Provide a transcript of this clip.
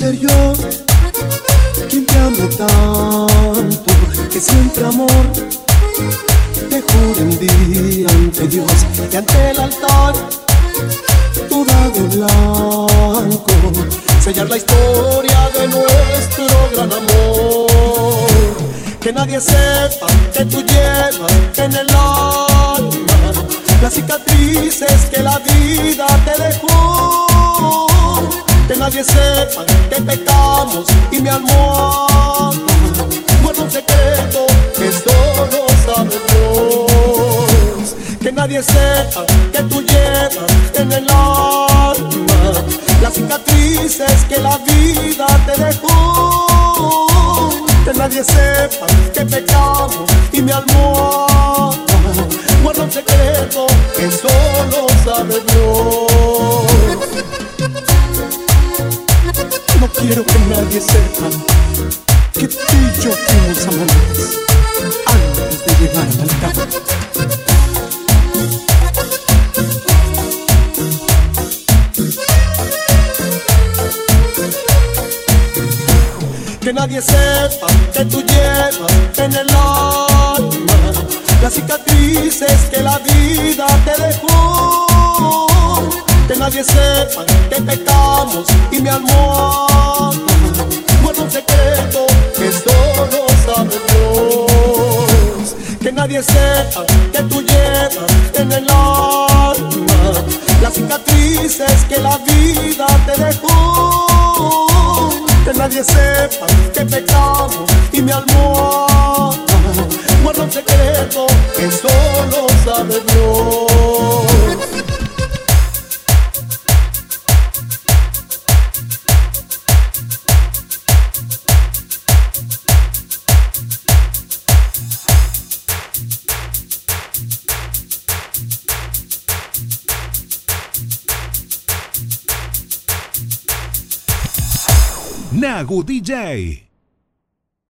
yo quien te ame tanto que siempre amor te juro un día ante Dios y ante el altar toda de blanco sellar la historia de nuestro gran amor. Que nadie sepa que tú llevas en el alma las cicatrices que la vida te dejó que nadie sepa que pecamos y mi almohada guarda un secreto que solo sabe Dios. Que nadie sepa que tú llevas en el alma las cicatrices que la vida te dejó. Que nadie sepa que pecamos y mi almohada guarda un secreto que quiero que nadie sepa que tú y yo fuimos amantes antes de llegar al altar. Que nadie sepa que tú llevas en el alma las cicatrices que la vida te dejó. Que nadie sepa que pecamos y mi almohada guarda un secreto que solo sabe Dios. Que nadie sepa que tú llevas en el alma las cicatrices que la vida te dejó. Que nadie sepa que pecamos y mi almohada guarda un secreto que solo sabe Dios. Nagu DJ.